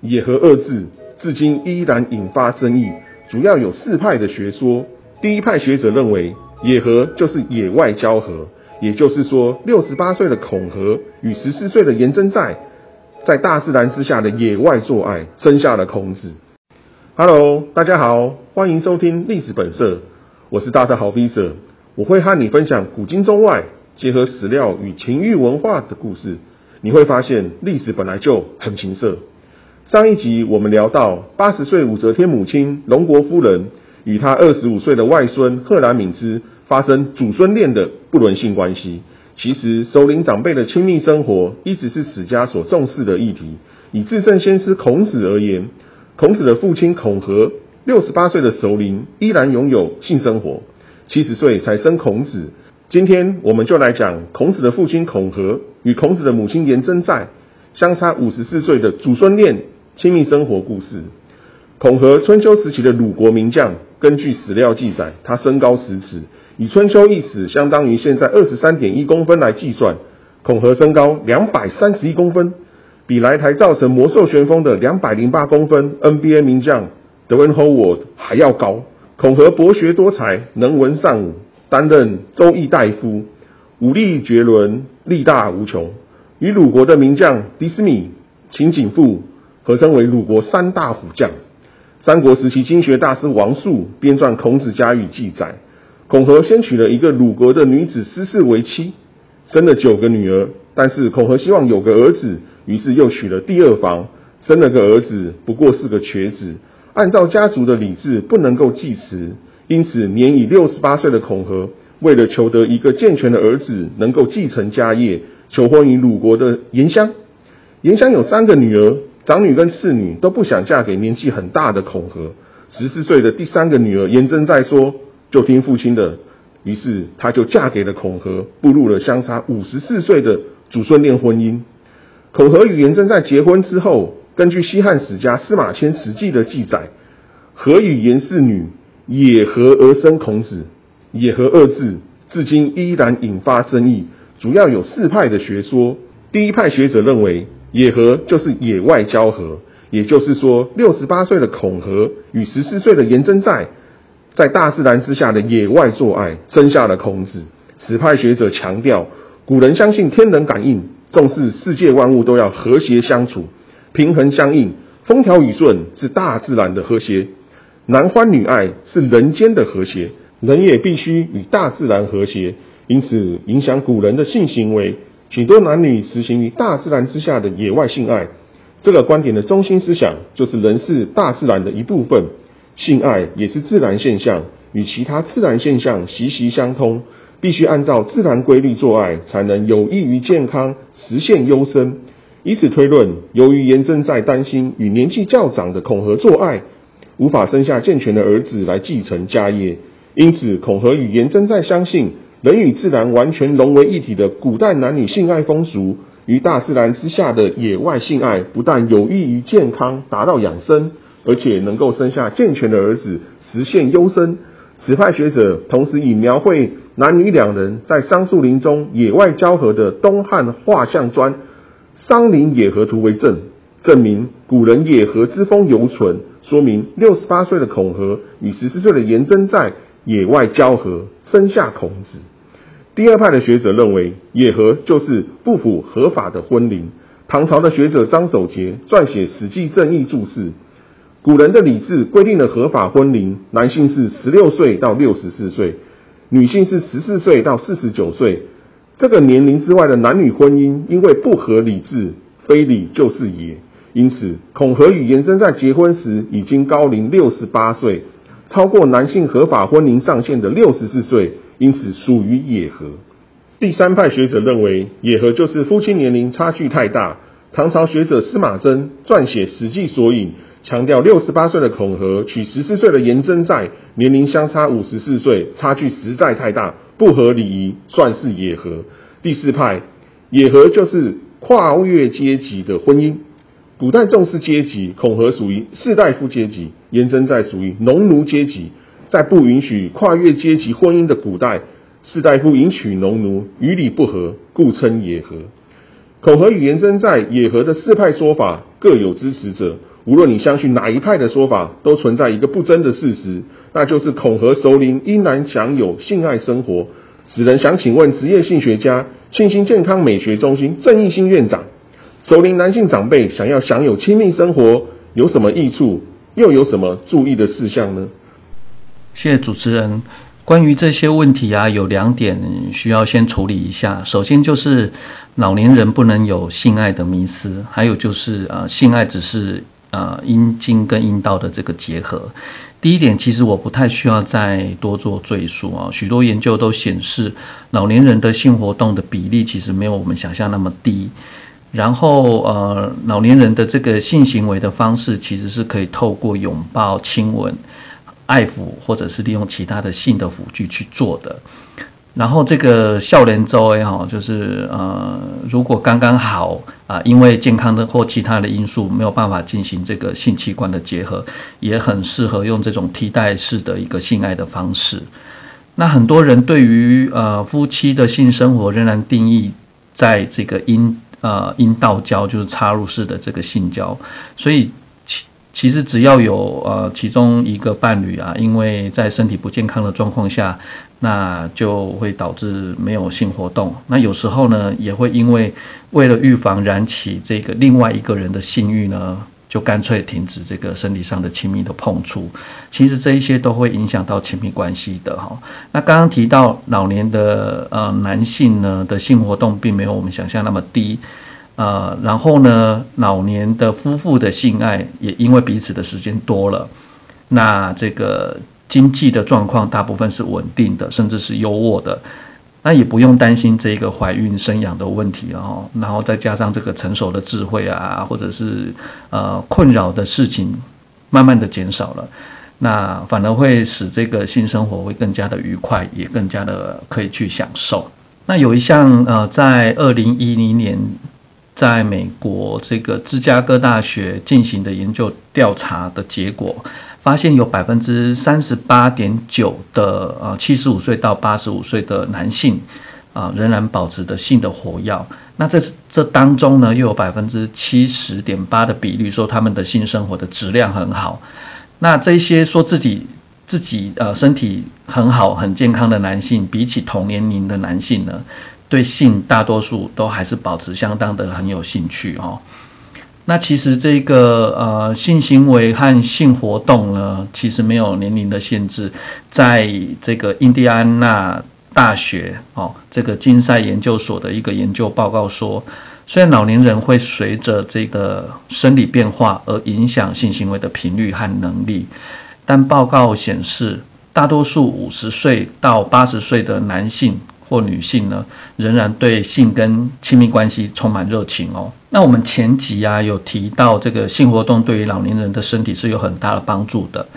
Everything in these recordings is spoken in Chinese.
野合二字至今依然引发争议，主要有四派的学说。第一派学者认为，野合就是野外交合，也就是说，六十八岁的孔和与十四岁的颜真在，在大自然之下的野外做爱，生下了孔子。Hello，大家好，欢迎收听历史本色，我是大特豪 V 者，我会和你分享古今中外结合史料与情欲文化的故事。你会发现，历史本来就很情色。上一集我们聊到，八十岁武则天母亲龙国夫人与她二十五岁的外孙贺兰敏之发生祖孙恋的不伦性关系。其实，首领长辈的亲密生活一直是史家所重视的议题。以至圣先师孔子而言，孔子的父亲孔和六十八岁的首领依然拥有性生活，七十岁才生孔子。今天我们就来讲孔子的父亲孔和与孔子的母亲颜真在相差五十四岁的祖孙恋亲密生活故事。孔和春秋时期的鲁国名将，根据史料记载，他身高十尺，以春秋一尺相当于现在二十三点一公分来计算，孔和身高两百三十一公分，比来台造成魔兽旋风的两百零八公分 NBA 名将德文霍沃还要高。孔和博学多才，能文善武。担任周易大夫，武力绝伦，力大无穷，与鲁国的名将迪斯米、秦景富合称为鲁国三大虎将。三国时期经学大师王述编撰《孔子家语》记载，孔和先娶了一个鲁国的女子司氏为妻，生了九个女儿。但是孔和希望有个儿子，于是又娶了第二房，生了个儿子，不过是个瘸子。按照家族的礼制，不能够继嗣。因此，年已六十八岁的孔和，为了求得一个健全的儿子，能够继承家业，求婚于鲁国的颜香。颜香有三个女儿，长女跟次女都不想嫁给年纪很大的孔和。十四岁的第三个女儿颜真在说：“就听父亲的。”于是，她就嫁给了孔和，步入了相差五十四岁的祖孙恋婚姻。孔和与颜真在结婚之后，根据西汉史家司马迁《史记》的记载，和与颜氏女。野合而生孔子，野合二字至今依然引发争议，主要有四派的学说。第一派学者认为，野合就是野外交合，也就是说，六十八岁的孔和与十四岁的颜真在，在大自然之下的野外做爱，生下了孔子。此派学者强调，古人相信天人感应，重视世界万物都要和谐相处、平衡相应，风调雨顺是大自然的和谐。男欢女爱是人间的和谐，人也必须与大自然和谐，因此影响古人的性行为，许多男女实行于大自然之下的野外性爱。这个观点的中心思想就是人是大自然的一部分，性爱也是自然现象，与其他自然现象息息相通，必须按照自然规律做爱，才能有益于健康，实现优生。以此推论，由于颜真在担心与年纪较长的孔和做爱。无法生下健全的儿子来继承家业，因此孔和与颜真在相信，人与自然完全融为一体的古代男女性爱风俗，与大自然之下的野外性爱，不但有益于健康，达到养生，而且能够生下健全的儿子，实现优生。此派学者同时以描绘男女两人在桑树林中野外交合的东汉画像砖《桑林野合图》为证，证明古人野合之风犹存。说明六十八岁的孔和与十四岁的颜真在野外交合，生下孔子。第二派的学者认为，野合就是不符合法的婚龄。唐朝的学者张守节撰写《史记正义注释》，古人的礼制规定了合法婚龄，男性是十六岁到六十四岁，女性是十四岁到四十九岁。这个年龄之外的男女婚姻，因为不合礼制，非礼就是野。因此，孔和与颜真在结婚时已经高龄六十八岁，超过男性合法婚龄上限的六十四岁，因此属于野合。第三派学者认为，野合就是夫妻年龄差距太大。唐朝学者司马贞撰写《史记索引》，强调六十八岁的孔和娶十四岁的颜真在，年龄相差五十四岁，差距实在太大，不合礼仪，算是野合。第四派，野合就是跨越阶级的婚姻。古代重视阶级，孔和属于士大夫阶级，颜真在属于农奴阶级。在不允许跨越阶级婚姻的古代，士大夫迎娶农奴，与礼不合，故称野合。口和与颜真在野合的四派说法各有支持者，无论你相信哪一派的说法，都存在一个不争的事实，那就是孔和熟龄依然享有性爱生活。此人想请问职业性学家、信心健康美学中心郑义兴院长，熟龄男性长辈想要享有亲密生活有什么益处，又有什么注意的事项呢？谢谢主持人。关于这些问题啊，有两点需要先处理一下。首先就是老年人不能有性爱的迷思，还有就是呃，性爱只是呃阴茎跟阴道的这个结合。第一点，其实我不太需要再多做赘述啊。许多研究都显示，老年人的性活动的比例其实没有我们想象那么低。然后呃，老年人的这个性行为的方式其实是可以透过拥抱、亲吻。爱抚或者是利用其他的性的辅具去做的，然后这个笑脸周也好，就是呃，如果刚刚好啊，因为健康的或其他的因素没有办法进行这个性器官的结合，也很适合用这种替代式的一个性爱的方式。那很多人对于呃夫妻的性生活仍然定义在这个阴呃阴道交，就是插入式的这个性交，所以。其其实只要有呃其中一个伴侣啊，因为在身体不健康的状况下，那就会导致没有性活动。那有时候呢，也会因为为了预防燃起这个另外一个人的性欲呢，就干脆停止这个身体上的亲密的碰触。其实这一些都会影响到亲密关系的哈。那刚刚提到老年的呃男性呢的性活动并没有我们想象那么低。呃，然后呢，老年的夫妇的性爱也因为彼此的时间多了，那这个经济的状况大部分是稳定的，甚至是优渥的，那也不用担心这个怀孕生养的问题哦然后再加上这个成熟的智慧啊，或者是呃困扰的事情慢慢的减少了，那反而会使这个性生活会更加的愉快，也更加的可以去享受。那有一项呃，在二零一零年。在美国这个芝加哥大学进行的研究调查的结果，发现有百分之三十八点九的呃七十五岁到八十五岁的男性啊仍然保持的性的活跃。那这这当中呢，又有百分之七十点八的比率说他们的性生活的质量很好。那这些说自己自己呃身体很好很健康的男性，比起同年龄的男性呢？对性大多数都还是保持相当的很有兴趣哦。那其实这个呃性行为和性活动呢，其实没有年龄的限制。在这个印第安纳大学哦这个金赛研究所的一个研究报告说，虽然老年人会随着这个生理变化而影响性行为的频率和能力，但报告显示，大多数五十岁到八十岁的男性。或女性呢，仍然对性跟亲密关系充满热情哦。那我们前集啊有提到，这个性活动对于老年人的身体是有很大的帮助的，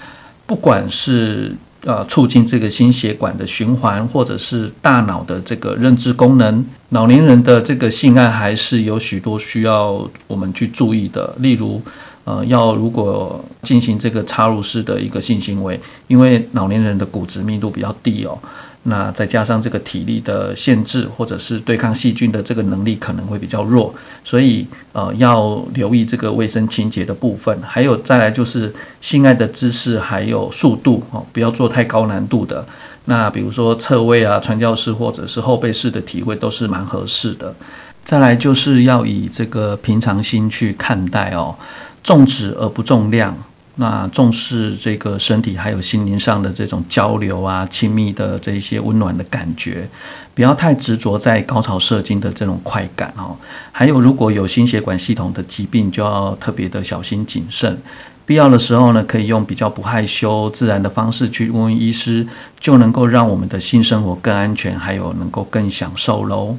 不管是呃促进这个心血管的循环，或者是大脑的这个认知功能，老年人的这个性爱还是有许多需要我们去注意的。例如，呃，要如果进行这个插入式的一个性行为，因为老年人的骨质密度比较低哦。那再加上这个体力的限制，或者是对抗细菌的这个能力可能会比较弱，所以呃要留意这个卫生清洁的部分，还有再来就是性爱的姿势还有速度哦，不要做太高难度的。那比如说侧位啊、传教士或者是后背式的体位都是蛮合适的。再来就是要以这个平常心去看待哦，重质而不重量。那重视这个身体还有心灵上的这种交流啊，亲密的这一些温暖的感觉，不要太执着在高潮射精的这种快感哦。还有如果有心血管系统的疾病，就要特别的小心谨慎。必要的时候呢，可以用比较不害羞、自然的方式去问问医师，就能够让我们的性生活更安全，还有能够更享受喽。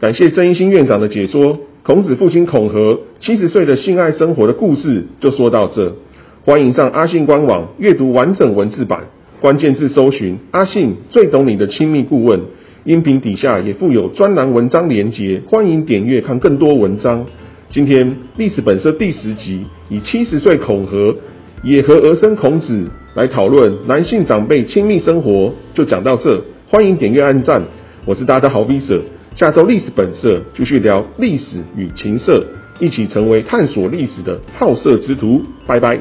感谢郑一新院长的解说。孔子父亲孔和七十岁的性爱生活的故事就说到这。欢迎上阿信官网阅读完整文字版，关键字搜寻“阿信最懂你的亲密顾问”。音频底下也附有专栏文章连结，欢迎点阅看更多文章。今天历史本色第十集，以七十岁孔和野合而生孔子来讨论男性长辈亲密生活，就讲到这。欢迎点阅按赞，我是大家好 Visa，下周历史本色继续聊历史与情色，一起成为探索历史的好色之徒。拜拜。